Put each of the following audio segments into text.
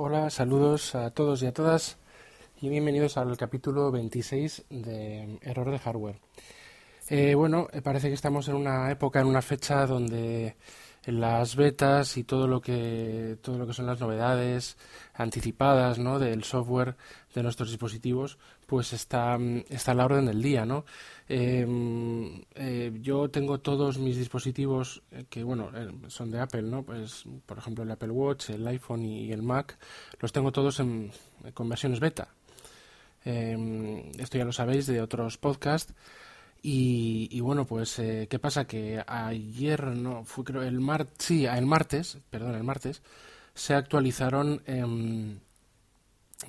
Hola, saludos a todos y a todas y bienvenidos al capítulo 26 de Error de Hardware. Eh, bueno, eh, parece que estamos en una época, en una fecha donde las betas y todo lo que todo lo que son las novedades anticipadas ¿no? del software de nuestros dispositivos pues está, está a la orden del día ¿no? Em, eh, yo tengo todos mis dispositivos que bueno son de Apple no pues por ejemplo el Apple Watch el iPhone y, el Mac los tengo todos en, con versiones beta em, esto ya lo sabéis de otros podcasts y, bueno, pues, eh, ¿qué pasa? Que ayer, no, fue creo el martes, sí, el martes, perdón, el martes, se actualizaron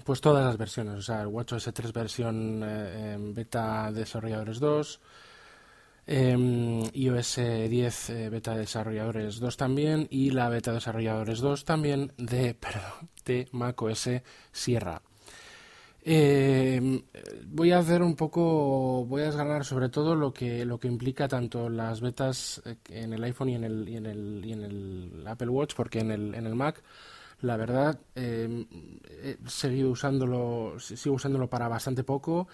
pues todas las versiones, o sea, el WatchOS 3 versión eh, beta desarrolladores 2, em, iOS 10 eh, beta desarrolladores 2 también y la beta desarrolladores 2 también de, perdón, de macOS Sierra. Eh, voy a hacer un poco, voy a desgranar sobre todo lo que lo que implica tanto las betas eh, en el iPhone y en el, y en el, y en el Apple Watch, porque en el, en el Mac, la verdad, eh, he seguido usándolo, sigo usándolo para bastante poco.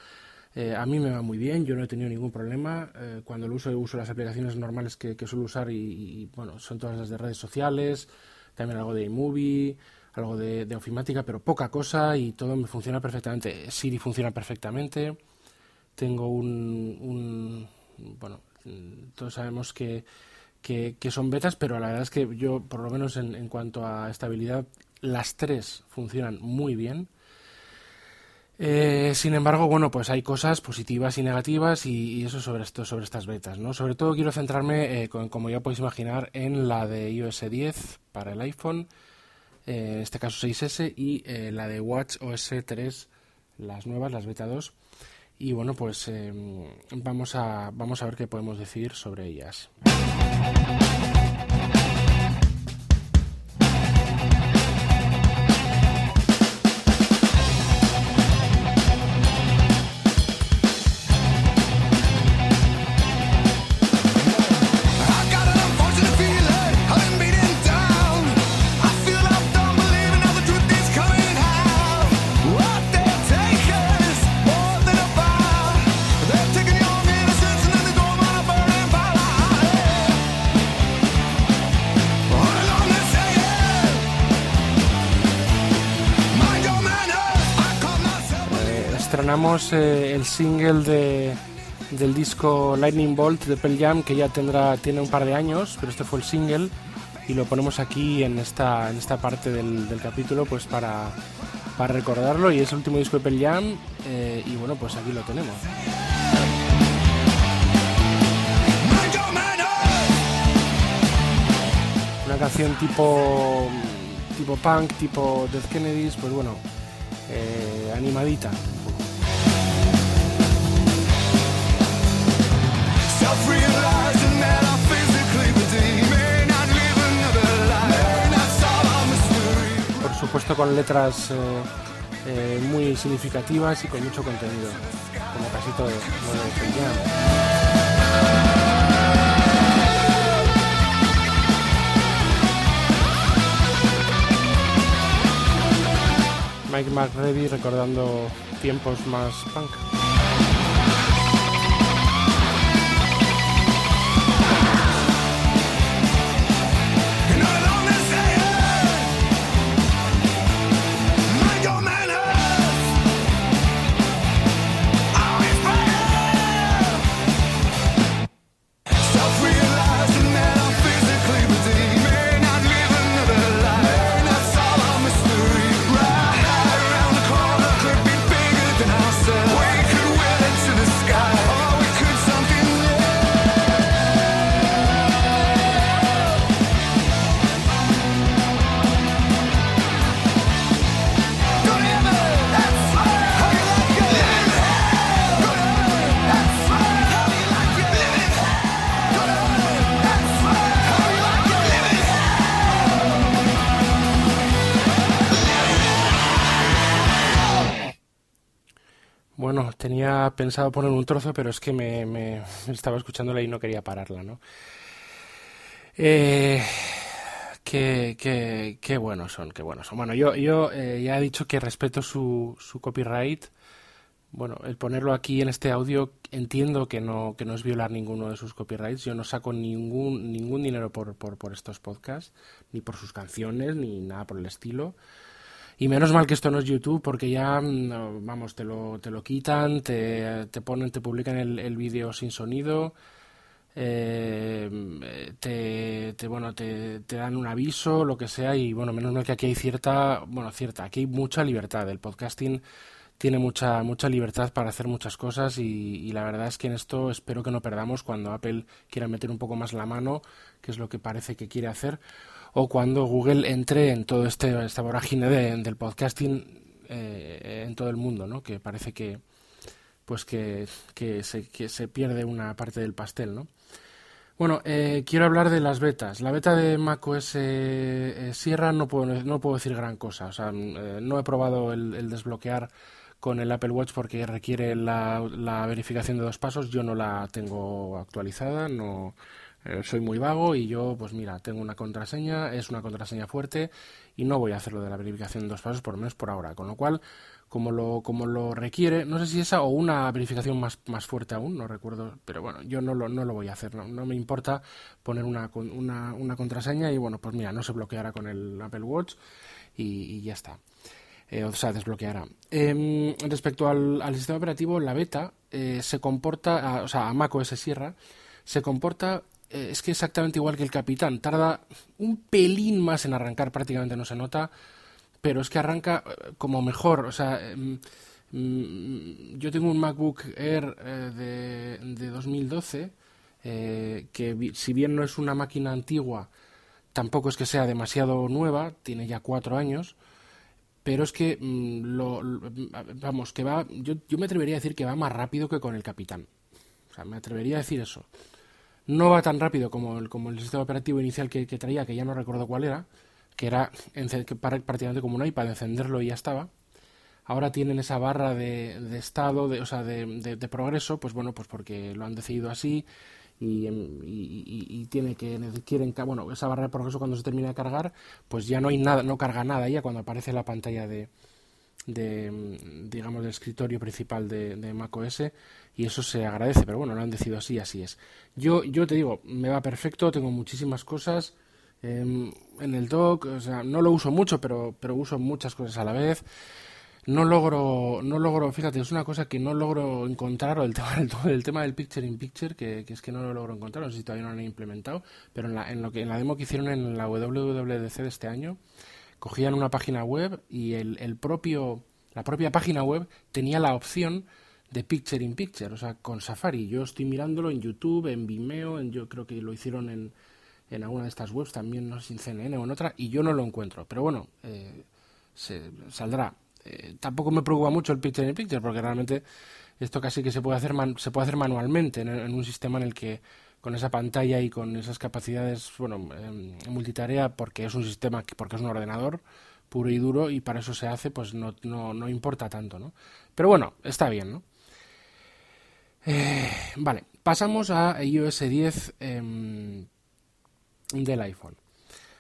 Eh, a mí me va muy bien, yo no he tenido ningún problema. cuando lo uso, uso las aplicaciones normales que, suelo usar y, y, bueno, son todas las de redes sociales, también algo de iMovie algo de, ofimática, pero poca cosa y todo me funciona perfectamente. Siri funciona perfectamente. Tengo un, bueno, todos sabemos que, que, son betas, pero la verdad es que yo, por lo menos en, en cuanto a estabilidad, las tres funcionan muy bien. Eh, sin embargo, bueno, pues hay cosas positivas y negativas y, eso sobre esto, sobre estas betas, ¿no? Sobre todo quiero centrarme, eh, como ya podéis imaginar, en la de iOS 10 para el iPhone eh, este caso 6S, y eh, la de Watch OS 3, las nuevas, las beta 2. Y bueno, pues em, vamos, a, vamos a ver qué podemos decir sobre ellas. Eh, el single de, del disco Lightning Bolt de Pearl Jam, que ya tendrá, tiene un par de años, pero este fue el single y lo ponemos aquí en esta, en esta parte del, capítulo pues para, para, recordarlo y es el último disco de Pearl Jam eh, y bueno, pues aquí lo tenemos. Una canción tipo, tipo punk, tipo Death Kennedys, pues bueno, eh, animadita. Por supuesto con letras eh, eh, muy significativas y con mucho contenido, como casi todo Mike McReady recordando tiempos más punk. Pensado poner un trozo, pero es que me, estaba escuchándola y no quería pararla, ¿no? Eh, Qué, qué, qué buenos son, qué buenos son. Bueno, yo, yo eh, ya he dicho que respeto su, su copyright. Bueno, el ponerlo aquí en este audio entiendo que no, que no es violar ninguno de sus copyrights. Yo no saco ningún, ningún dinero por, por, por estos podcasts, ni por sus canciones, ni nada por el estilo. Y menos mal que esto no es YouTube, porque ya, mm, vamos, te lo, te lo quitan, te, te ponen, te publican el, el vídeo sin sonido, eh, te, te, bueno, te, te dan un aviso, lo que sea, y bueno, menos mal que aquí hay cierta, bueno, cierta, aquí hay mucha libertad. El podcasting tiene mucha, mucha libertad para hacer muchas cosas y, y la verdad es que en esto espero que no perdamos cuando Apple quiera meter un poco más la mano, que es lo que parece que quiere hacer o cuando Google entre en todo este esta vorágine de, del podcasting eh, en todo el mundo, ¿no? Que parece que pues que, que, se, que se pierde una parte del pastel, ¿no? Bueno, eh, quiero hablar de las betas. La beta de macOS eh, Sierra no puedo, no puedo decir gran cosa. O sea, eh, no he probado el, el, desbloquear con el Apple Watch porque requiere la, la, verificación de dos pasos. Yo no la tengo actualizada, no, eh, soy muy vago y yo, pues mira, tengo una contraseña, es una contraseña fuerte y no voy a hacerlo de la verificación en dos pasos, por lo menos por ahora. Con lo cual, como lo, como lo requiere, no sé si esa o una verificación más, más fuerte aún, no recuerdo, pero bueno, yo no lo, no lo voy a hacer, no, no me importa poner una, una, una, contraseña y bueno, pues mira, no se bloqueará con el Apple Watch y, ya está. Eh, o sea, desbloqueará. Eh, respecto al, al, sistema operativo, la beta eh, se comporta, o sea, a macOS Sierra, se comporta es que exactamente igual que el Capitán. Tarda un pelín más en arrancar, prácticamente no se nota, pero es que arranca eh, como mejor. O sea, mm, mm, yo tengo un MacBook Air eh, de, de, 2012, eh, que si bien no es una máquina antigua, tampoco es que sea demasiado nueva, tiene ya cuatro años. Pero es que, mm, lo, lo, vamos, que va, yo, yo me atrevería a decir que va más rápido que con el Capitán. O sea, me atrevería a decir eso. No va tan rápido como el, como el sistema operativo inicial que, traía, que ya no recuerdo cuál era, que era prácticamente como un iPad, encenderlo y ya estaba. Ahora tienen esa barra de, de estado, de, o sea, de, de, progreso, pues bueno, pues porque lo han decidido así y, y, y, tiene que quieren bueno esa barra de progreso cuando se termina de cargar, pues ya no hay nada, no carga nada ya cuando aparece la pantalla de, de digamos del escritorio principal de, de macOS y eso se agradece, pero bueno, lo han decidido así, así es. Yo, yo te digo, me va perfecto, tengo muchísimas cosas eh, en el dock, o sea, no lo uso mucho, pero, pero uso muchas cosas a la vez. No logro, no logro, fíjate, es una cosa que no logro encontrar, el tema, el, el tema del picture in picture, que, que, es que no lo logro encontrar, no sé si todavía no lo han implementado, pero en la, en lo que, en la demo que hicieron en la WWDC de este año, cogían una página web y el, el propio, la propia página web tenía la opción de Picture in Picture, o sea, con Safari. Yo estoy mirándolo en YouTube, en Vimeo, en, yo creo que lo hicieron en, en alguna de estas webs, también no sé en CNN o en otra, y yo no lo encuentro. Pero bueno, eh, se, saldrá. Eh, tampoco me preocupa mucho el Picture in Picture, porque realmente esto casi que se puede hacer, man, se puede hacer manualmente en, en, un sistema en el que con esa pantalla y con esas capacidades, bueno, eh, multitarea, porque es un sistema, porque es un ordenador puro y duro, y para eso se hace, pues no, no, no importa tanto, ¿no? Pero bueno, está bien, ¿no? Eh, vale, pasamos a iOS 10 eh, del iPhone.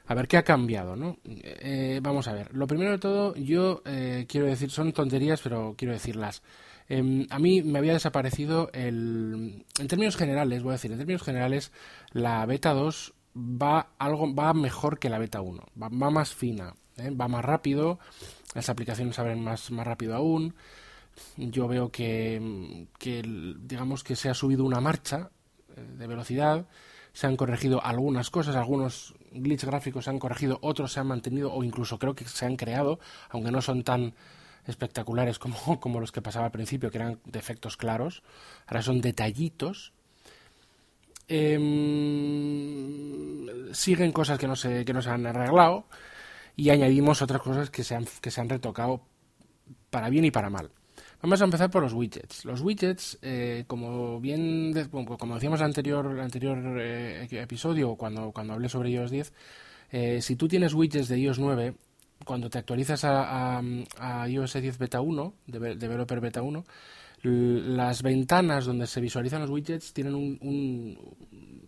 A ver qué ha cambiado, ¿no? Eh, vamos a ver. Lo primero de todo, yo eh, quiero decir, son tonterías, pero quiero decirlas. Em, a mí me había desaparecido el. En términos generales, voy a decir, en términos generales, la beta 2 va algo va mejor que la beta 1. Va, va más fina, ¿eh? va más rápido, las aplicaciones abren más, más rápido aún yo veo que, que, digamos que se ha subido una marcha eh, de velocidad, se han corregido algunas cosas, algunos glitches gráficos se han corregido, otros se han mantenido o incluso creo que se han creado, aunque no son tan espectaculares como, como los que pasaba al principio, que eran defectos claros, ahora son detallitos. Eh, siguen cosas que no, se, que no se han arreglado y añadimos otras cosas que se han, que se han retocado para bien y para mal. Vamos a empezar por los widgets. Los widgets, eh, como bien, como decíamos en el anterior, anterior eh, episodio, cuando, cuando hablé sobre iOS 10, eh, si tú tienes widgets de iOS 9, cuando te actualizas a, a, a iOS 10 Beta 1, de Developer Beta 1, las ventanas donde se visualizan los widgets tienen un,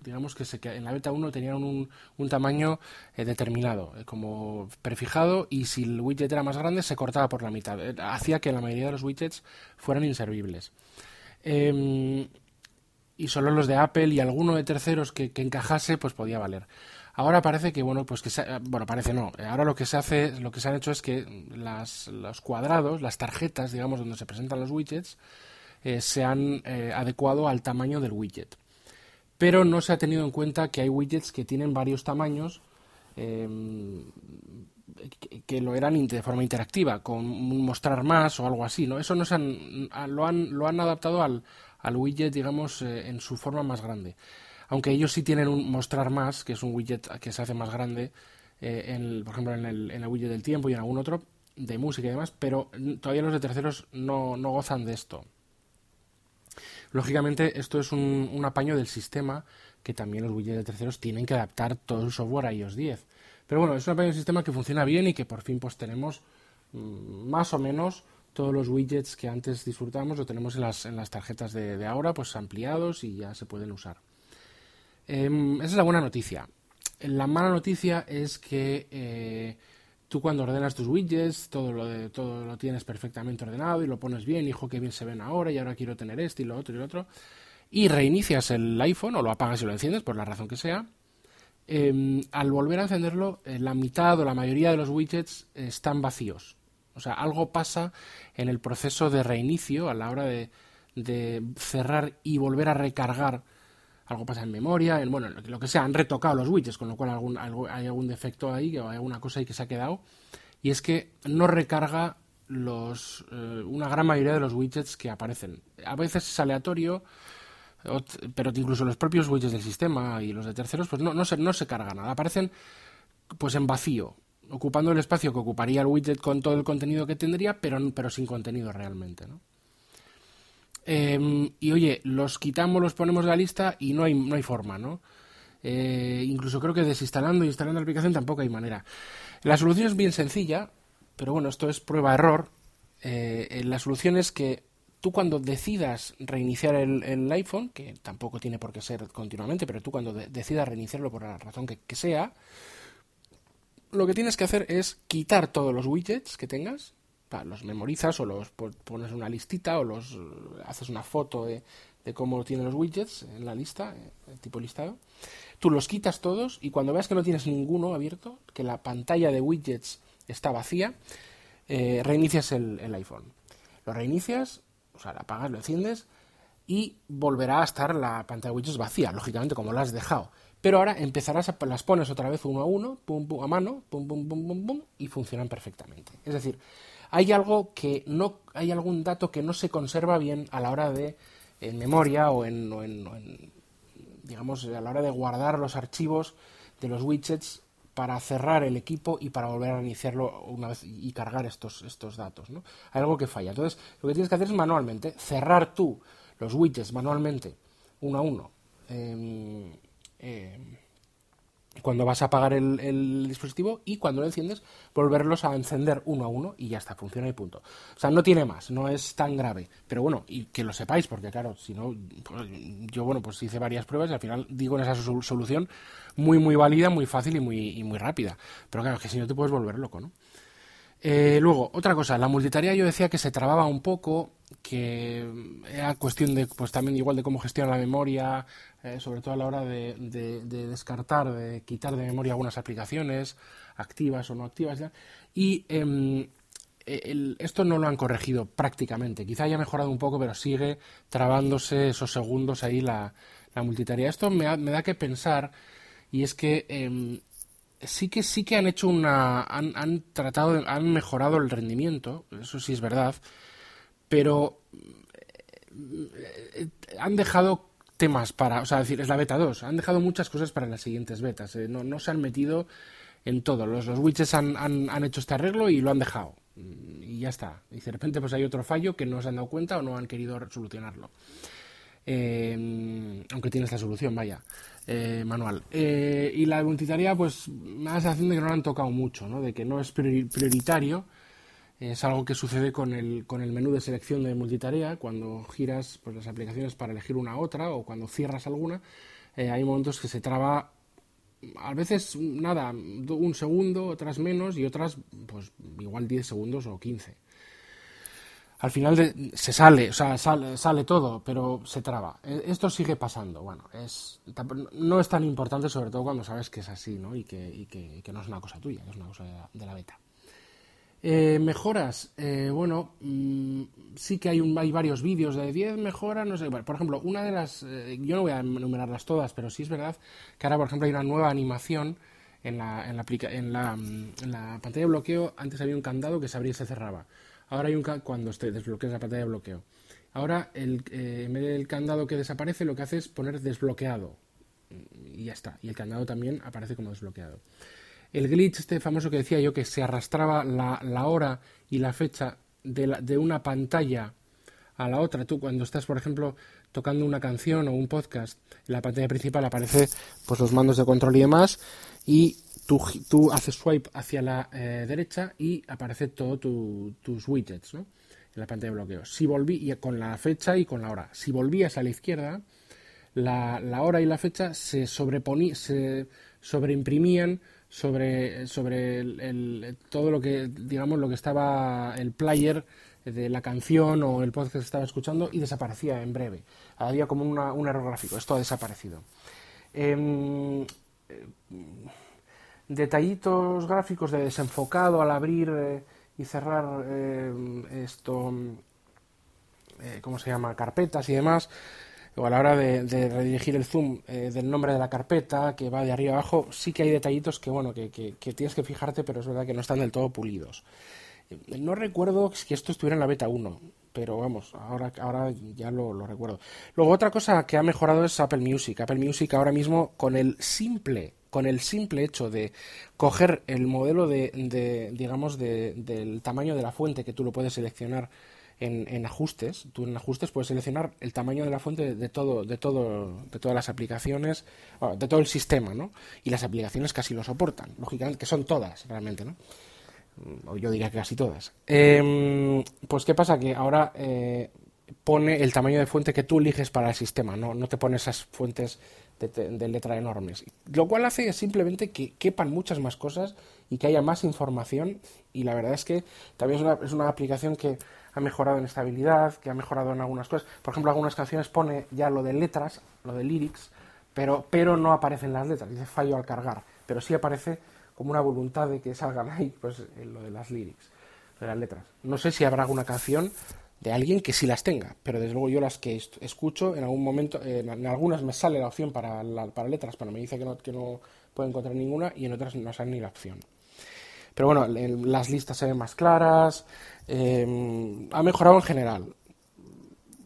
digamos que se, en la beta 1 tenían un, un tamaño eh, determinado, eh, como prefijado, y si el widget era más grande se cortaba por la mitad. Eh, hacía que la mayoría de los widgets fueran inservibles. Em, y solo los de Apple y alguno de terceros que, encajase, pues podía valer. Ahora parece que, bueno, pues que bueno, parece no. Ahora lo que se hace, lo que se han hecho es que las, los cuadrados, las tarjetas, digamos, donde se presentan los widgets, eh, se han eh, adecuado al tamaño del widget. Pero no se ha tenido en cuenta que hay widgets que tienen varios tamaños em, que, lo eran de forma interactiva, con mostrar más o algo así, ¿no? Eso no se han, lo, han, lo han adaptado al, al widget, digamos, eh, en su forma más grande. Aunque ellos sí tienen un mostrar más, que es un widget que se hace más grande, en, por ejemplo, en el, en el widget del tiempo y en algún otro, de música y demás, pero todavía los de terceros no, gozan de esto. Lógicamente, esto es un, apaño del sistema que también los widgets de terceros tienen que adaptar todo el software a iOS 10. Pero bueno, es un apaño del sistema que funciona bien y que por fin pues tenemos mm, más o menos todos los widgets que antes disfrutábamos lo tenemos en las, en las tarjetas de, ahora pues ampliados y ya se pueden usar. Em, esa es la buena noticia. La mala noticia es que eh, tú cuando ordenas tus widgets, todo lo, de, todo lo tienes perfectamente ordenado y lo pones bien, hijo, que bien se ven ahora y ahora quiero tener este y lo otro y lo otro, y reinicias el iPhone o lo apagas y lo enciendes, por la razón que sea, em, al volver a encenderlo, eh, la mitad o la mayoría de los widgets están vacíos. O sea, algo pasa en el proceso de reinicio a la hora de, de cerrar y volver a recargar algo pasa en memoria, en, bueno, lo que sea, han retocado los widgets, con lo cual algún, hay algún defecto ahí, o hay alguna cosa ahí que se ha quedado, y es que no recarga los, eh, una gran mayoría de los widgets que aparecen. A veces es aleatorio, pero incluso los propios widgets del sistema y los de terceros, pues no, no, se, no se carga nada, aparecen pues en vacío, ocupando el espacio que ocuparía el widget con todo el contenido que tendría, pero, pero sin contenido realmente, ¿no? Em, y oye, los quitamos, los ponemos de la lista y no hay, no hay forma, ¿no? Eh, incluso creo que desinstalando e instalando la aplicación tampoco hay manera. La solución es bien sencilla, pero bueno, esto es prueba-error. Eh, la solución es que tú cuando decidas reiniciar el, iPhone, que tampoco tiene por qué ser continuamente, pero tú cuando decidas reiniciarlo por la razón que, sea, lo que tienes que hacer es quitar todos los widgets que tengas, los memorizas o los pones una listita o los haces una foto de, cómo tienen los widgets en la lista, eh, el tipo listado. Tú los quitas todos y cuando veas que no tienes ninguno abierto, que la pantalla de widgets está vacía, eh, reinicias el, iPhone. Lo reinicias, o sea, lo apagas, lo enciendes y volverá a estar la pantalla de widgets vacía, lógicamente como la has dejado. Pero ahora empezarás a las pones otra vez uno a uno, pum, pum, a mano, pum, pum, pum, pum, pum, y funcionan perfectamente. Es decir, hay algo que no, hay algún dato que no se conserva bien a la hora de, en memoria o en, digamos, a la hora de guardar los archivos de los widgets para cerrar el equipo y para volver a iniciarlo una vez y cargar estos, estos datos. ¿no? Hay algo que falla. Entonces, lo que tienes que hacer es manualmente cerrar tú los widgets manualmente, uno a uno. Em, em, cuando vas a apagar el, dispositivo y cuando lo enciendes volverlos a encender uno a uno y ya está, funciona y punto. O sea, no tiene más, no es tan grave. Pero bueno, y que lo sepáis, porque claro, si no, pues, yo bueno, pues hice varias pruebas y al final digo en esa solución muy, muy válida, muy fácil y muy, y muy rápida. Pero claro, que si no te puedes volver loco, ¿no? Eh, luego, otra cosa, la multitarea yo decía que se trababa un poco, que era cuestión de, pues también igual de cómo gestiona la memoria, eh, sobre todo a la hora de, descartar, de quitar de memoria algunas aplicaciones, activas o no activas, y em, esto no lo han corregido prácticamente, quizá haya mejorado un poco, pero sigue trabándose esos segundos ahí la, multitarea. Esto me, me, da que pensar, y es que em, sí que sí que han hecho una han, han tratado han mejorado el rendimiento eso sí es verdad pero eh, han dejado temas para o sea decir es la beta 2 han dejado muchas cosas para las siguientes betas eh, no, no se han metido en todo los, los han, han, han hecho este arreglo y lo han dejado y ya está y de repente pues hay otro fallo que no se han dado cuenta o no han querido solucionarlo eh, aunque tiene esta solución, vaya, eh, manual. Eh, y la multitarea, pues me da la sensación de que no lo han tocado mucho, ¿no? de que no es prioritario Es algo que sucede con el, con el menú de selección de multitarea, cuando giras pues, las aplicaciones para elegir una a otra o cuando cierras alguna, eh, hay momentos que se traba a veces nada, un segundo, otras menos y otras pues igual 10 segundos o 15. Al final se sale, o sea, sale, sale, todo, pero se traba. E, esto sigue pasando. Bueno, es, no es tan importante, sobre todo cuando sabes que es así, ¿no? Y que, y que, que no es una cosa tuya, que es una cosa de la beta. Eh, mejoras, eh, bueno, mm, sí que hay, un, hay varios vídeos de 10 mejoras, no sé, por ejemplo, una de las, eh, yo no voy a enumerarlas todas, pero sí es verdad que ahora, por ejemplo, hay una nueva animación en la, en la, en la, mm, en la pantalla de bloqueo, antes había un candado que se abría y se cerraba, ahora hay un cuando usted desbloquea la pantalla de bloqueo. Ahora, el, en vez del candado que desaparece, lo que hace es poner desbloqueado. Y ya está. Y el candado también aparece como desbloqueado el glitch este famoso que decía yo que se arrastraba la, la hora y la fecha de, de, una pantalla a la otra. Tú cuando estás, por ejemplo, tocando una canción o un podcast, en la pantalla principal aparece pues los mandos de control y demás y tú, haces swipe hacia la eh, derecha y aparece todo tus widgets en la pantalla de bloqueo. Si volví con la fecha y con la hora. Si volvías a la izquierda, la, la hora y la fecha se sobreponían, se sobreimprimían sobre, sobre el, todo lo que, digamos, lo que estaba el player de la canción o el podcast que estaba escuchando y desaparecía en breve. Había como un error gráfico, esto ha desaparecido. Em, detallitos gráficos de desenfocado al abrir eh, y cerrar em, esto, eh, ¿cómo se llama? Carpetas y demás o a la hora de, redirigir el zoom eh, del nombre de la carpeta, que va de arriba abajo, sí que hay detallitos que, bueno, que, tienes que fijarte, pero es verdad que no están del todo pulidos. Eh, no recuerdo que esto estuviera en la beta 1, pero vamos, ahora, ahora ya lo, recuerdo. Luego, otra cosa que ha mejorado es Apple Music. Apple Music ahora mismo, con el simple, con el simple hecho de coger el modelo de, digamos, del tamaño de la fuente que tú lo puedes seleccionar en, ajustes, tú en ajustes puedes seleccionar el tamaño de la fuente de todo, de todo, de todas las aplicaciones, de todo el sistema, ¿no? Y las aplicaciones casi lo soportan, lógicamente, que son todas realmente, ¿no? O yo diría que casi todas. Em, pues qué pasa que ahora eh, pone el tamaño de fuente que tú eliges para el sistema, no, no te pone esas fuentes de, letra enormes. Lo cual hace simplemente que quepan muchas más cosas y que haya más información y la verdad es que también es una, es una aplicación que ha mejorado en estabilidad, que ha mejorado en algunas cosas. Por ejemplo, algunas canciones pone ya lo de letras, lo de lyrics, pero, pero no aparecen las letras, dice fallo al cargar, pero sí aparece como una voluntad de que salgan ahí, pues lo de las lyrics, de las letras. No sé si habrá alguna canción de alguien que sí las tenga, pero desde luego yo las que escucho, en algún momento, en algunas me sale la opción para, para letras, pero me dice que no, que no puedo encontrar ninguna y en otras no sale ni la opción. Pero bueno, las listas se ven más claras, em, ha mejorado en general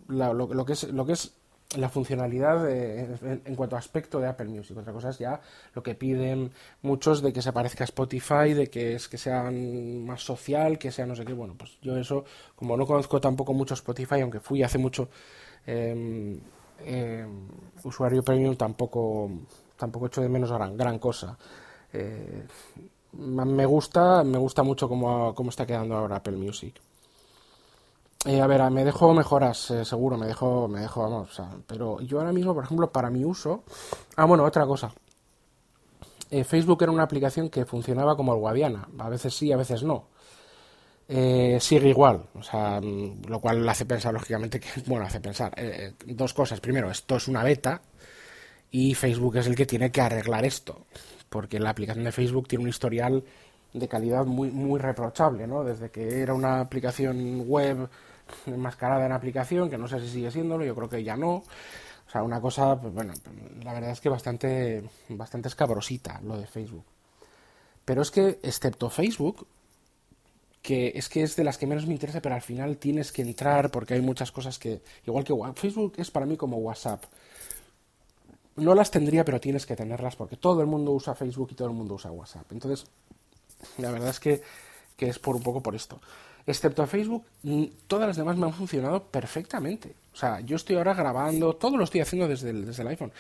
lo, que es, lo que es la funcionalidad en, cuanto a aspecto de Apple Music. Otra cosa es ya lo que piden muchos de que se parezca a Spotify, de que es que sea más social, que sea no sé qué. Bueno, pues yo eso, como no conozco tampoco mucho Spotify, aunque fui hace mucho em, em, usuario premium, tampoco tampoco echo de menos gran, gran cosa. Eh, me gusta, me gusta mucho cómo, cómo está quedando ahora Apple Music. Eh, a ver, me dejo mejoras, eh, seguro, me dejo, me dejo, vamos, pero yo ahora mismo, por ejemplo, para mi uso... Ah, bueno, otra cosa. Eh, Facebook era una aplicación que funcionaba como el Guadiana, a veces sí, a veces no. sigue igual, o sea, mm, lo cual hace pensar, lógicamente, que, bueno, hace pensar dos cosas. Primero, esto es una beta y Facebook es el que tiene que arreglar esto porque la aplicación de Facebook tiene un historial de calidad muy, muy reprochable, ¿no? Desde que era una aplicación web enmascarada en aplicación, que no sé si sigue siéndolo, yo creo que ya no. O sea, una cosa, pues bueno, la verdad es que bastante, bastante escabrosita lo de Facebook. Pero es que, excepto Facebook, que es que es de las que menos me interesa, pero al final tienes que entrar porque hay muchas cosas que, igual que Facebook es para mí como WhatsApp no las tendría, pero tienes que tenerlas porque todo el mundo usa Facebook y todo el mundo usa WhatsApp. Entonces, la verdad es que, es por un poco por esto. Excepto Facebook, todas las demás me han funcionado perfectamente. O sea, yo estoy ahora grabando, todo lo estoy haciendo desde el, iPhone.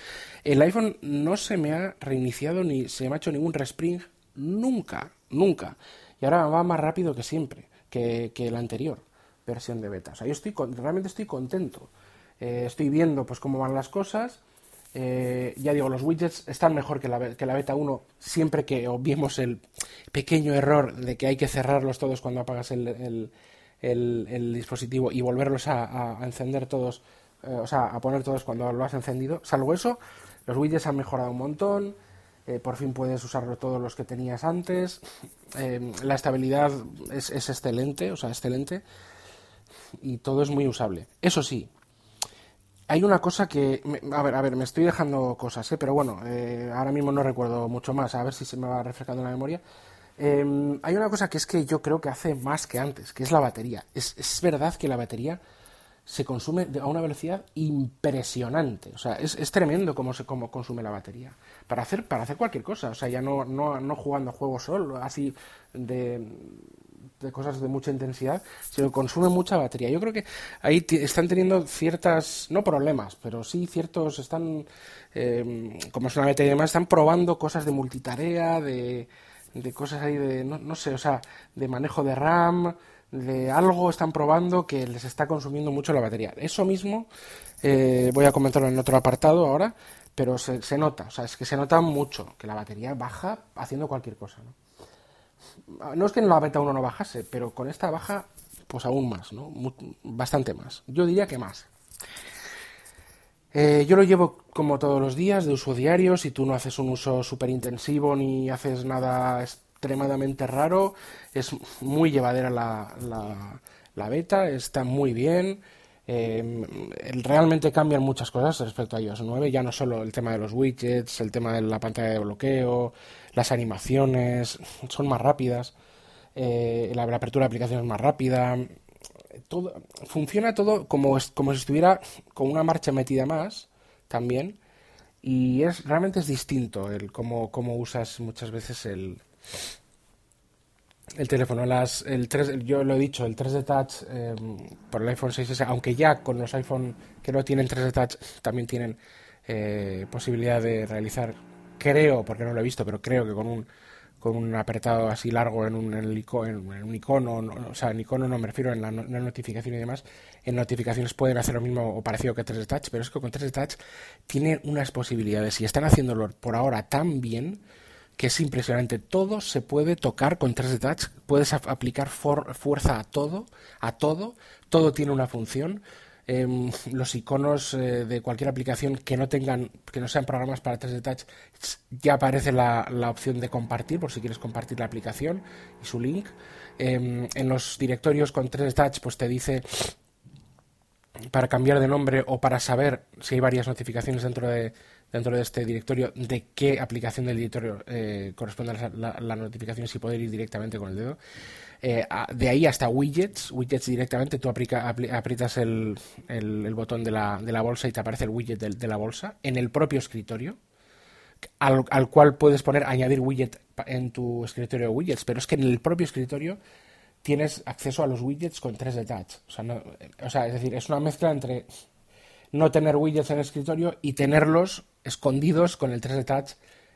El iPhone no se me ha reiniciado ni se me ha hecho ningún respring nunca, nunca. Y ahora va más rápido que siempre. que, que la anterior versión de beta. O sea, yo estoy realmente estoy contento. Eh, estoy viendo pues cómo van las cosas. Eh, ya digo, los widgets están mejor que la, que la beta 1, siempre que obviemos el pequeño error de que hay que cerrarlos todos cuando apagas el, el, dispositivo y volverlos a, encender todos, eh, o sea, a poner todos cuando lo has encendido. Salvo eso, los widgets han mejorado un montón. por fin puedes usarlo todos los que tenías antes. la estabilidad es, es excelente, o sea, excelente y todo es muy usable. Eso sí, hay una cosa que... a ver, a ver, me estoy dejando cosas, ¿eh? pero bueno, eh, ahora mismo no recuerdo mucho más, a ver si se me va refrescando la memoria. Em, hay una cosa que es que yo creo que hace más que antes, que es la batería. Es, es verdad que la batería se consume a una velocidad impresionante. O sea, es, es tremendo cómo se cómo consume la batería. Para hacer, para hacer cualquier cosa. O sea, ya no, no, no jugando juegos solo, así de de cosas de mucha intensidad, sino consume mucha batería. Yo creo que ahí están teniendo ciertas, no problemas, pero sí ciertos, están, eh, como es una beta y demás, están probando cosas de multitarea, de, de cosas ahí de, no, no, sé, o sea, de manejo de RAM, de algo están probando que les está consumiendo mucho la batería. Eso mismo, eh, voy a comentarlo en otro apartado ahora, pero se, se, nota, o sea, es que se nota mucho que la batería baja haciendo cualquier cosa, ¿no? No es que en la beta 1 no bajase, pero con esta baja, pues aún más, ¿no? Bastante más. Yo diría que más. Eh, yo lo llevo como todos los días, de uso diario. Si tú no haces un uso súper intensivo ni haces nada extremadamente raro, es muy llevadera la, la, beta, está muy bien. Eh, realmente cambian muchas cosas respecto a iOS 9, ya no solo el tema de los widgets, el tema de la pantalla de bloqueo, las animaciones son más rápidas, eh, la, apertura de aplicaciones es más rápida, todo, funciona todo como, como si estuviera con una marcha metida más también y es realmente es distinto el cómo, usas muchas veces el, el teléfono. Las, el 3, yo lo he dicho, el 3D Touch em, por el iPhone 6S, aunque ya con los iPhone que no tienen 3D Touch también tienen eh, posibilidad de realizar creo, porque no lo he visto, pero creo que con un con un apretado así largo en un, en un icono, o sea, en icono no me refiero en la, notificación y demás, en notificaciones pueden hacer lo mismo o parecido que 3D Touch, pero es que con 3D Touch tienen unas posibilidades y están haciéndolo por ahora tan bien que es impresionante. Todo se puede tocar con 3D Touch, puedes aplicar fuerza a todo, a todo, todo tiene una función. Em, los iconos eh, de cualquier aplicación que no tengan, que no sean programas para 3D Touch, ya aparece la, opción de compartir, por si quieres compartir la aplicación y su link. Em, en los directorios con 3D Touch, pues te dice para cambiar de nombre o para saber si hay varias notificaciones dentro de, dentro de este directorio de qué aplicación del directorio eh, corresponde a la, la, notificación y poder ir directamente con el dedo. Eh, de ahí hasta widgets, widgets directamente, tú aprietas el, botón de la, de la, bolsa y te aparece el widget de, la bolsa en el propio escritorio, al, al, cual puedes poner añadir widget en tu escritorio de widgets, pero es que en el propio escritorio tienes acceso a los widgets con 3D Touch. O sea, o sea, es decir, es una mezcla entre no tener widgets en el escritorio y tenerlos escondidos con el 3D Touch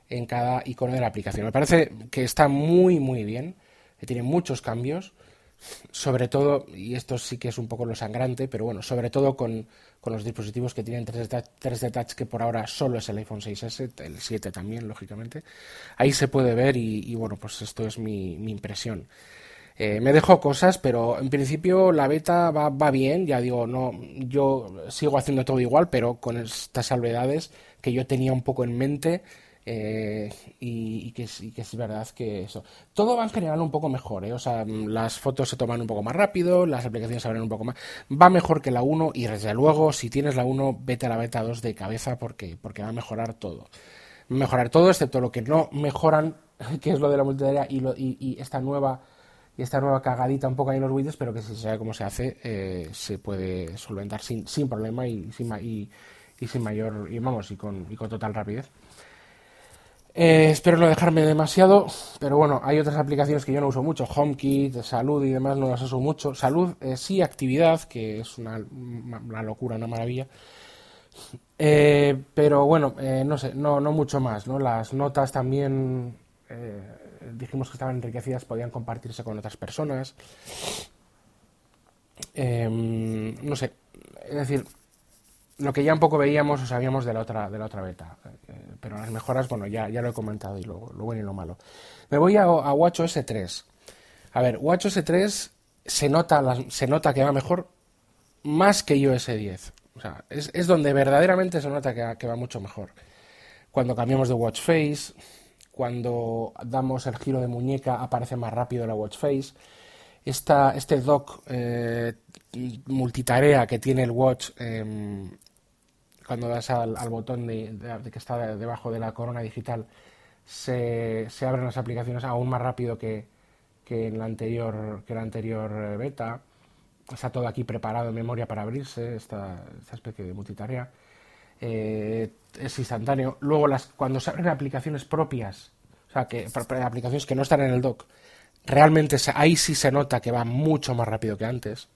en cada icono de la aplicación. Me parece que está muy, muy bien que tiene muchos cambios, sobre todo, y esto sí que es un poco lo sangrante, pero bueno, sobre todo con, los dispositivos que tienen 3D, Touch, que por ahora solo es el iPhone 6S, el 7 también, lógicamente. Ahí se puede ver y, bueno, pues esto es mi, impresión. Eh, me dejo cosas, pero en principio la beta va, va, bien, ya digo, no, yo sigo haciendo todo igual, pero con estas salvedades que yo tenía un poco en mente eh, y, que, que, es verdad que eso. Todo va en general un poco mejor, ¿eh? O sea, las fotos se toman un poco más rápido, las aplicaciones se abren un poco más. Va mejor que la 1 y desde luego, si tienes la 1, vete a la beta 2 de cabeza porque, porque va a mejorar todo. Mejorar todo, excepto lo que no mejoran, que es lo de la multitarea y, y, esta nueva y esta nueva cagadita un poco ahí en los widgets, pero que si se sabe cómo se hace, eh, se puede solventar sin, sin problema y sin, y, y sin mayor, y vamos, y con, y con total rapidez. Eh, espero no dejarme demasiado, pero bueno, hay otras aplicaciones que yo no uso mucho, HomeKit, salud y demás no las uso mucho. Salud, eh, sí, actividad, que es una, locura, una maravilla. Eh, pero bueno, no sé, no, no mucho más, ¿no? Las notas también dijimos que estaban enriquecidas, podían compartirse con otras personas. Em, no sé, es decir, lo que ya un poco veíamos o sabíamos de la otra, de la otra beta. Eh, pero las mejoras, bueno, ya, ya lo he comentado y lo, bueno y lo malo. Me voy a, a WatchOS 3. A ver, WatchOS 3 se nota, se nota que va mejor más que iOS 10. O sea, es, donde verdaderamente se nota que, va mucho mejor. Cuando cambiamos de watch face, cuando damos el giro de muñeca aparece más rápido la watch face. Esta, este dock eh, multitarea que tiene el watch em, cuando das al, botón de, que está debajo de la corona digital se, se abren las aplicaciones aún más rápido que, que en la anterior que la anterior eh, beta. Está todo aquí preparado en memoria para abrirse esta, esta especie de multitarea eh, es instantáneo. Luego las cuando se abren aplicaciones propias o sea que aplicaciones que no están en el dock realmente ahí sí se nota que va mucho más rápido que antes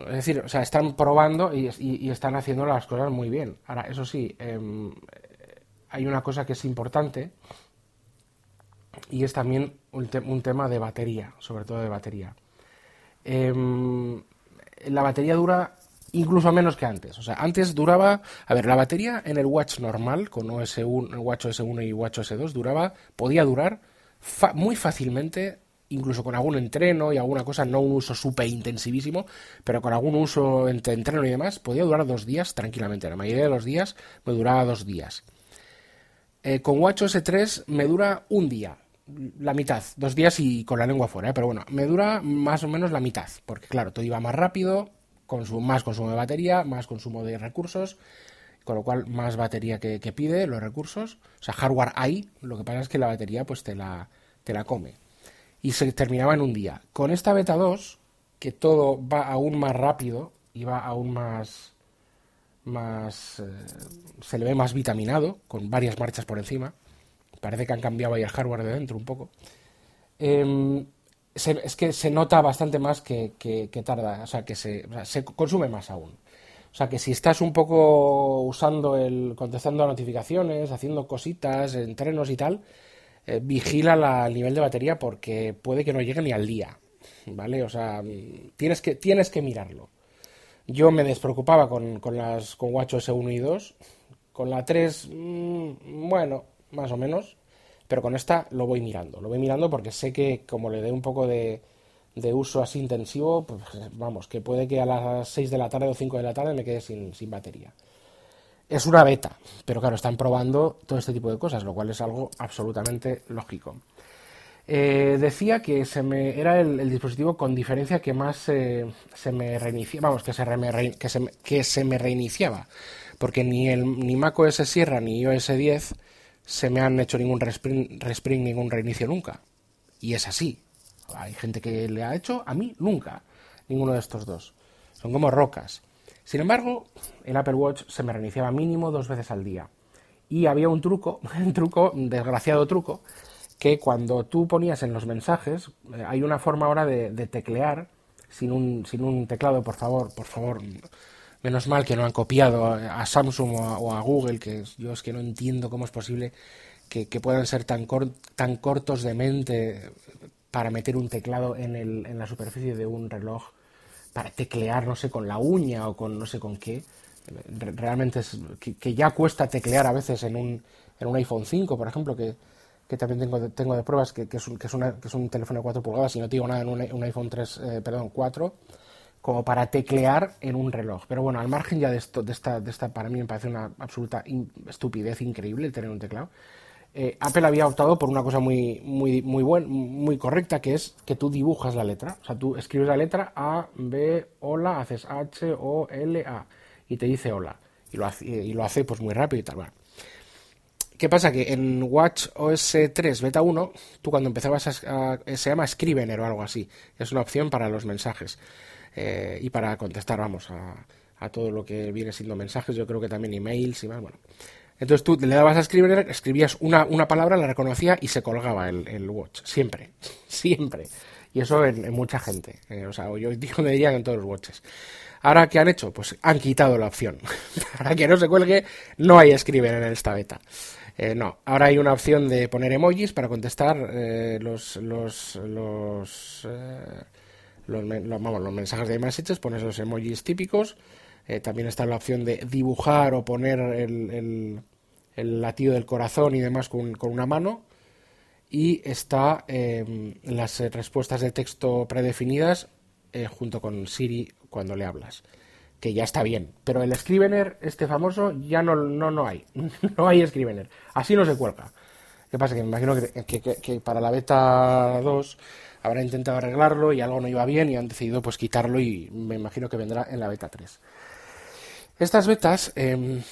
es decir, o sea, están probando y, están haciendo las cosas muy bien. Ahora, eso sí, em, hay una cosa que es importante y es también un, tema de batería, sobre todo de batería. Em, la batería dura incluso menos que antes. O sea, antes duraba, a ver, la batería en el Watch normal, con OS 1, Watch OS 1 y Watch OS 2, duraba, podía durar muy fácilmente incluso con algún entreno y alguna cosa, no un uso súper intensivísimo, pero con algún uso entre entreno y demás, podía durar dos días tranquilamente. La mayoría de los días me duraba dos días. Eh, con WatchOS 3 me dura un día, la mitad, dos días y con la lengua fuera, ¿eh? pero bueno, me dura más o menos la mitad, porque claro, todo iba más rápido, más consumo de batería, más consumo de recursos, con lo cual más batería que, pide los recursos, o sea, hardware hay, lo que pasa es que la batería pues te la, te la come y se terminaba en un día. Con esta beta 2, que todo va aún más rápido y va aún más más eh, se le ve más vitaminado con varias marchas por encima parece que han cambiado ahí el hardware de dentro un poco em, es que se nota bastante más que, que, tarda o sea que se, se consume más aún o sea que si estás un poco usando el contestando a notificaciones haciendo cositas entrenos y tal eh, vigila el nivel de batería porque puede que no llegue ni al día, ¿vale? O sea, tienes que, tienes que mirarlo. Yo me despreocupaba con, con las con WatchOS 1 y 2, con la 3, mm, bueno, más o menos, pero con esta lo voy mirando, lo voy mirando porque sé que como le dé un poco de, de uso así intensivo, pues vamos, que puede que a las 6 de la tarde o 5 de la tarde me quede sin, sin batería. Es una beta, pero claro, están probando todo este tipo de cosas, lo cual es algo absolutamente lógico. Eh, decía que se me, era el, dispositivo con diferencia que más se me reiniciaba, vamos, que se, que, se, que se me reiniciaba, porque ni, el, ni macOS Sierra ni iOS 10 se me han hecho ningún respring, respring, ningún reinicio nunca. Y es así. Hay gente que le ha hecho, a mí nunca, ninguno de estos dos. Son como rocas. Sin embargo, el Apple Watch se me reiniciaba mínimo dos veces al día. Y había un truco, un truco, desgraciado truco, que cuando tú ponías en los mensajes, eh, hay una forma ahora de, teclear sin un, sin un teclado, por favor, por favor. Menos mal que no han copiado a, Samsung o a, Google, que yo es que no entiendo cómo es posible que, puedan ser tan, tan cortos de mente para meter un teclado en, el, en la superficie de un reloj para teclear, no sé, con la uña o con no sé con qué. Realmente es que, ya cuesta teclear a veces en un, en un iPhone 5, por ejemplo, que, también tengo, tengo de pruebas, que, es un, que, es que es un teléfono de 4 pulgadas y no digo nada en un, iPhone 3, eh, perdón, 4, como para teclear en un reloj. Pero bueno, al margen ya de esto, de esta, de esta para mí me parece una absoluta estupidez increíble el tener un teclado. Eh, Apple había optado por una cosa muy, muy, muy, buen, muy correcta, que es que tú dibujas la letra. O sea, tú escribes la letra A, B, hola, haces H, O, L, A, y te dice hola. Y lo hace, y lo hace pues muy rápido y tal. Bueno. ¿Qué pasa? Que en Watch OS 3 Beta 1, tú cuando empezabas a, se llama Scrivener o algo así. Es una opción para los mensajes eh, y para contestar, vamos, a, a todo lo que viene siendo mensajes. Yo creo que también emails y más. Bueno, entonces tú le dabas a escribir, escribías una, una palabra, la reconocía y se colgaba el, watch. Siempre, siempre. Y eso en, mucha gente. Eh, o sea, yo digo de diría en todos los watches. Ahora, ¿qué han hecho? Pues han quitado la opción. Para que no se cuelgue, no hay escribir en esta beta. Eh, no, ahora hay una opción de poner emojis para contestar eh, los los los, eh, vamos, los mensajes de messages, pones los emojis típicos. También está la opción de dibujar o poner el, el, latido del corazón y demás con, una mano. Y está em, las respuestas de texto predefinidas junto con Siri cuando le hablas que ya está bien. Pero el Scrivener, este famoso, ya no, no, no hay. no hay Scrivener. Así no se cuelga. ¿Qué pasa? Que me imagino que, para la beta 2 habrá intentado arreglarlo y algo no iba bien y han decidido pues quitarlo y me imagino que vendrá en la beta 3. Estas betas em,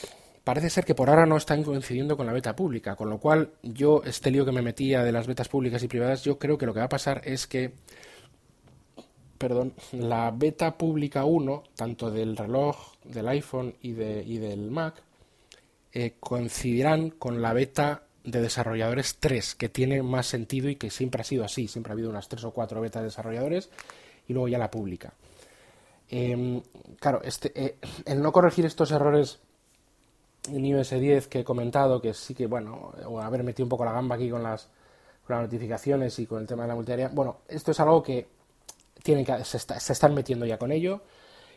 parece ser que por ahora no están coincidiendo con la beta pública, con lo cual yo, este lío que me metía de las betas públicas y privadas, yo creo que lo que va a pasar es que perdón, la beta pública 1, tanto del reloj, del iPhone y, de, y del Mac, eh, coincidirán con la beta de desarrolladores 3, que tiene más sentido y que siempre ha sido así. Siempre ha habido unas 3 o 4 betas de desarrolladores y luego ya la pública. Em, claro, este, eh, el no corregir estos errores en iOS 10 que he comentado, que sí que, bueno, o haber metido un poco la gamba aquí con las, con las notificaciones y con el tema de la multimedia, bueno, esto es algo que tienen que, se, están metiendo ya con ello.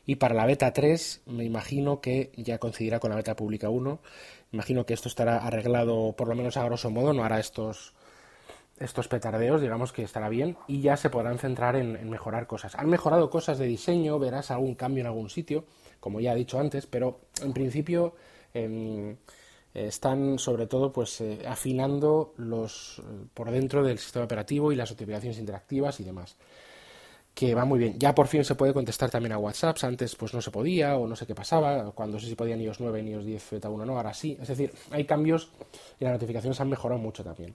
Y para la beta 3 me imagino que ya coincidirá con la beta pública 1. Imagino que esto estará arreglado por lo menos a grosso modo, no hará estos, estos petardeos, digamos que estará bien, y ya se podrán centrar en, mejorar cosas. Han mejorado cosas de diseño, verás algún cambio en algún sitio, como ya he dicho antes, pero en principio em, están sobre todo pues eh, afinando los eh, por dentro del sistema operativo y las notificaciones interactivas y demás que va muy bien. Ya por fin se puede contestar también a WhatsApp, antes pues no se podía o no sé qué pasaba, cuando sí se podía en iOS 9, en iOS 10, Beta 1 no, ahora sí. Es decir, hay cambios y las notificaciones han mejorado mucho también.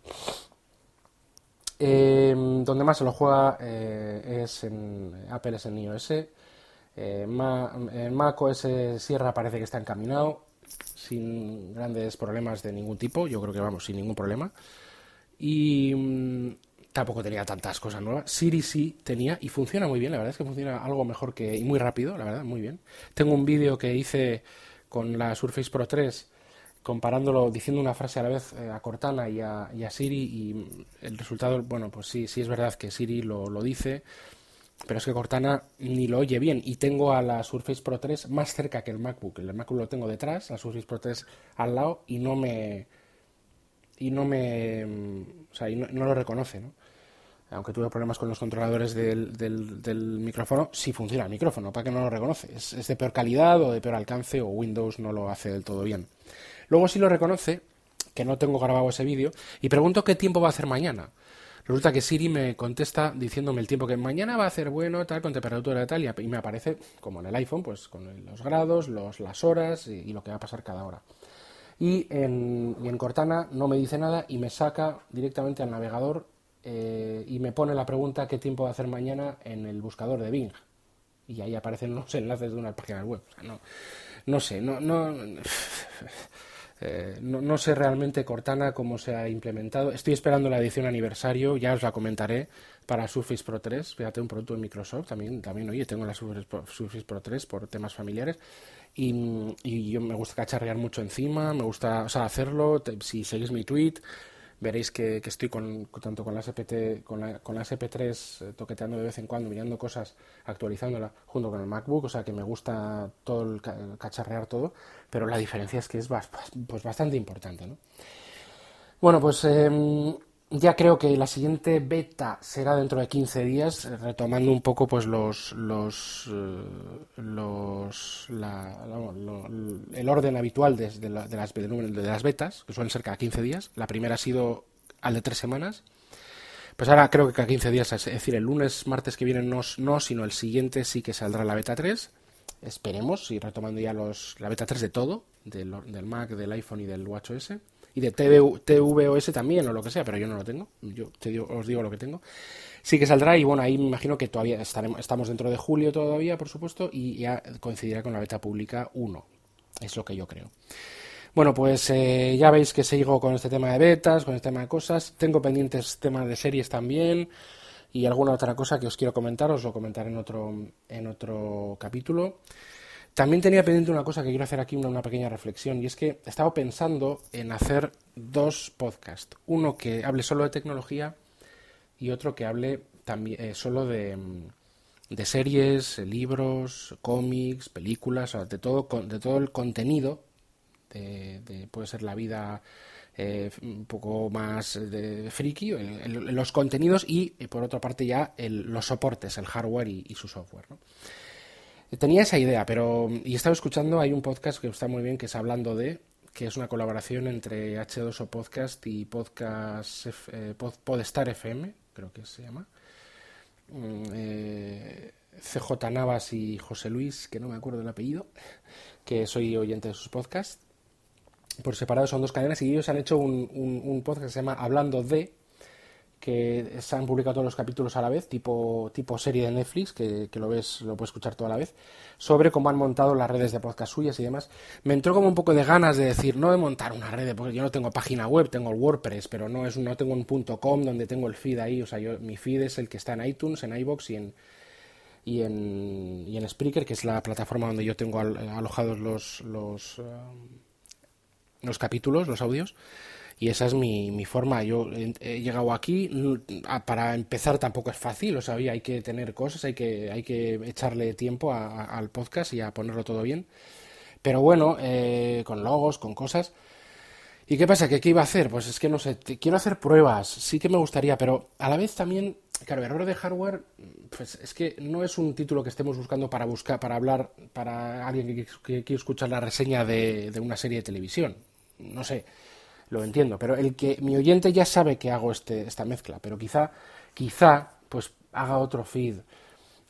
Eh, donde más se lo juega eh, es en Apple, es en iOS. Eh, en Mac OS Sierra parece que está encaminado, sin grandes problemas de ningún tipo, yo creo que vamos, sin ningún problema. Y mm, tampoco tenía tantas cosas nuevas. Siri sí tenía y funciona muy bien, la verdad es que funciona algo mejor que y muy rápido, la verdad, muy bien. Tengo un vídeo que hice con la Surface Pro 3 comparándolo, diciendo una frase a la vez eh, a Cortana y a, Siri y el resultado, bueno, pues sí, sí es verdad que Siri lo, lo dice, pero es que Cortana ni lo oye bien y tengo a la Surface Pro 3 más cerca que el MacBook. El MacBook lo tengo detrás, la Surface Pro 3 al lado y no me y no me o sea, y no, no lo reconoce, ¿no? aunque tuve problemas con los controladores del, del, micrófono, sí funciona el micrófono, para que no lo reconoce. Es, de peor calidad o de peor alcance o Windows no lo hace del todo bien. Luego sí lo reconoce, que no tengo grabado ese vídeo, y pregunto qué tiempo va a hacer mañana. Resulta que Siri me contesta diciéndome el tiempo que mañana va a hacer bueno, tal, con temperatura tal, y me aparece, como en el iPhone, pues con los grados, los, las horas y, lo que va a pasar cada hora. Y en, Cortana no me dice nada y me saca directamente al navegador eh, y me pone la pregunta qué tiempo va a hacer mañana en el buscador de Bing. Y ahí aparecen los enlaces de una página web. no, no sé, no, no, eh, no, no, sé realmente Cortana cómo se ha implementado. Estoy esperando la edición aniversario, ya os la comentaré, para Surface Pro 3. Fíjate, un producto de Microsoft también, también oye, tengo la Surface Pro, Surface Pro 3 por temas familiares. Y, y, yo me gusta cacharrear mucho encima, me gusta o sea, hacerlo. si seguís mi tweet, veréis que, estoy con, tanto con la SPT, con la, con la SP3 eh, toqueteando de vez en cuando, mirando cosas, actualizándola junto con el MacBook, o sea que me gusta todo el, cacharrear todo, pero la diferencia es que es pues bastante importante, ¿no? Bueno, pues em, ya creo que la siguiente beta será dentro de 15 días, retomando un poco pues los los, eh, los el orden habitual de, de, las, de las betas, que suelen ser cada 15 días. La primera ha sido al de tres semanas. Pues ahora creo que cada 15 días, es decir, el lunes, martes que viene no, no sino el siguiente sí que saldrá la beta 3. Esperemos, y retomando ya los, la beta 3 de todo, del, del Mac, del iPhone y del WatchOS y de TVOS también o lo que sea, pero yo no lo tengo, yo te os digo lo que tengo. Sí que saldrá y bueno, ahí me imagino que todavía estaremos, estamos dentro de julio todavía, por supuesto, y ya coincidirá con la beta pública 1, es lo que yo creo. Bueno, pues eh, ya veis que sigo con este tema de betas, con este tema de cosas. Tengo pendientes temas de series también y alguna otra cosa que os quiero comentar, os lo comentaré en otro, en otro capítulo. También tenía pendiente una cosa que quiero hacer aquí, una, pequeña reflexión, y es que he estado pensando en hacer dos podcasts. Uno que hable solo de tecnología y otro que hable también eh, solo de, mm, de series, libros, cómics, películas, de todo, de todo el contenido, de, puede ser la vida eh, un poco más de friki, los contenidos y, por otra parte ya los soportes, el hardware y, su software. Tenía esa idea, pero y estaba escuchando, hay un podcast que está muy bien que es hablando de, que es una colaboración entre H2O Podcast y Podcast eh, Podestar FM, creo que se llama. Mm, eh, CJ Navas y José Luis, que no me acuerdo del apellido, que soy oyente de sus podcasts. Por separado son dos cadenas y ellos han hecho un podcast que se llama Hablando de, que se han publicado todos los capítulos a la vez, tipo, tipo serie de Netflix, que, lo ves, lo puedes escuchar toda la vez, sobre cómo han montado las redes de podcast suyas y demás. Me entró como un poco de ganas de decir, no de montar una red, porque yo no tengo página web, tengo el WordPress, pero no es no tengo un punto .com donde tengo el feed ahí, o sea, yo, mi feed es el que está en iTunes, en iBox y en y en, y en Spreaker, que es la plataforma donde yo tengo alojados los los, eh, los capítulos, los audios y esa es mi, mi forma. Yo he, llegado aquí, para empezar tampoco es fácil, o sea, hay que tener cosas, hay que, hay que echarle tiempo al podcast y a ponerlo todo bien. Pero bueno, eh, con logos, con cosas. ¿Y qué pasa? ¿Qué, ¿Qué iba a hacer? Pues es que no sé, quiero hacer pruebas, sí que me gustaría, pero a la vez también, claro, error de hardware, pues es que no es un título que estemos buscando para buscar, para hablar, para alguien que, que quiere escuchar la reseña de, de una serie de televisión. No sé lo entiendo, pero el que mi oyente ya sabe que hago este, esta mezcla, pero quizá, quizá, pues haga otro feed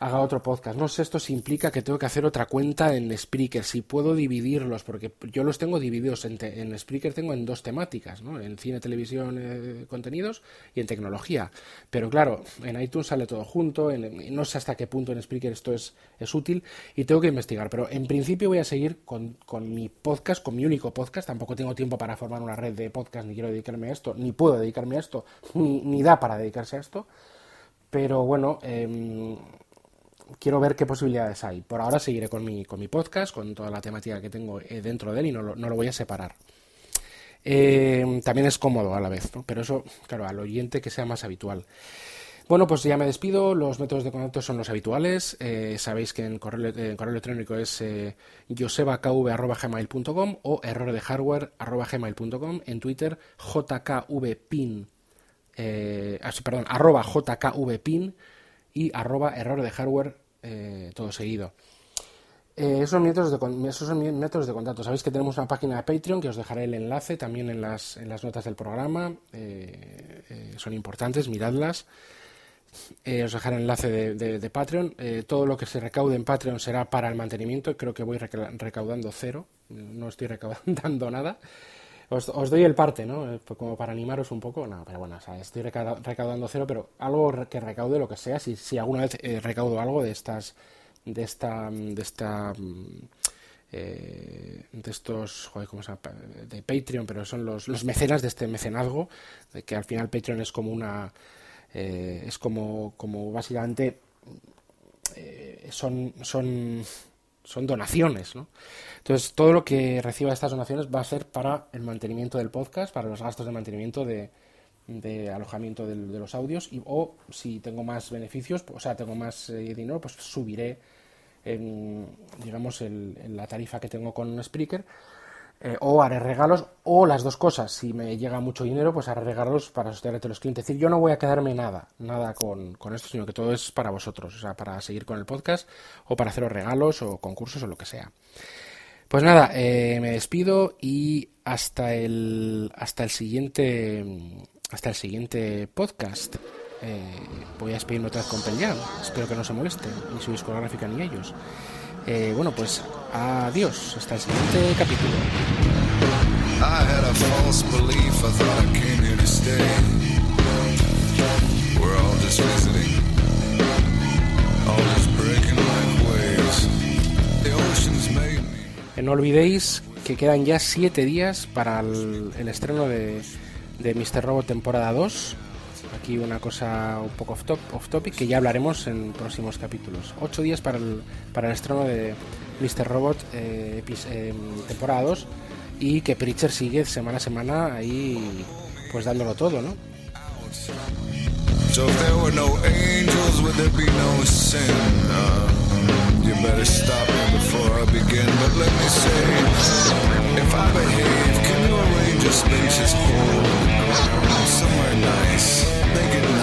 haga otro podcast. No sé esto si implica que tengo que hacer otra cuenta en Spreaker, si puedo dividirlos, porque yo los tengo divididos en, en Spreaker, tengo en dos temáticas, ¿no? en cine, televisión, eh, contenidos y en tecnología. Pero claro, en iTunes sale todo junto, no sé hasta qué punto en Spreaker esto es, es útil y tengo que investigar. Pero en principio voy a seguir con, con mi podcast, con mi único podcast. Tampoco tengo tiempo para formar una red de podcast, ni quiero dedicarme a esto, ni puedo dedicarme a esto, ni, da para dedicarse a esto. Pero bueno, eh, quiero ver qué posibilidades hay. Por ahora seguiré con mi, con mi podcast, con toda la temática que tengo eh, dentro de él y no lo, voy a separar. Eh, también es cómodo a la vez, ¿no? pero eso, claro, al oyente que sea más habitual. Bueno, pues ya me despido. Los métodos de contacto son los habituales. Eh, sabéis que en correo, electrónico es eh, josebakv.gmail.com o error de hardware.gmail.com. En Twitter, jkvpin, ah, perdón, arroba jkvpin y arroba error de hardware eh, todo seguido. Eh, esos, son métodos de, esos métodos de contacto. Sabéis que tenemos una página de Patreon que os dejaré el enlace también en las, en las notas del programa. Eh, son importantes, miradlas. os dejaré el enlace de, de Patreon. todo lo que se recaude en Patreon será para el mantenimiento. Creo que voy recaudando cero. No estoy recaudando nada. Os, doy el parte, ¿no? Pues como para animaros un poco. No, pero bueno, estoy recaudando cero, pero algo que recaude lo que sea. Si, si alguna vez eh, recaudo algo de estas. De esta. De esta. Mm, eh, de estos. Joder, ¿cómo se? De Patreon, pero son los, los mecenas de este mecenazgo. De que al final Patreon es como una. Eh, es como, como básicamente. son. son son donaciones, ¿no? Entonces, todo lo que reciba de estas donaciones va a ser para el mantenimiento del podcast, para los gastos de mantenimiento de, alojamiento de, los audios, y, o si tengo más beneficios, o sea, tengo más eh, dinero, pues subiré, en, digamos, el, la tarifa que tengo con Spreaker eh, o haré regalos, o las dos cosas. Si me llega mucho dinero, pues haré regalos para sostener a los clientes. Es decir, yo no voy a quedarme nada, nada con, esto, sino que todo es para vosotros, o sea, para seguir con el podcast, o para haceros regalos, o concursos, o lo que sea. Pues nada, eh, me despido y hasta el, hasta el siguiente, hasta el siguiente podcast. Eh, voy a despedirme otra vez con. Espero que no se molesten, ni su discográfica ni ellos. Eh, bueno, pues adiós, hasta el siguiente capítulo. No olvidéis que quedan ya 7 días para el, estreno de, de Mr. Robot temporada 2 aquí una cosa un poco off, top, off topic que ya hablaremos en próximos capítulos. Ocho días para el, para el estreno de Mr. Robot eh, eh, temporada 2 y que Preacher sigue semana a semana ahí pues dándolo todo, ¿no? So if there were no angels, would there be no sin? Uh, you better stop me before I begin. But let me say, if I behave, can you arrange a spacious pool somewhere nice? make it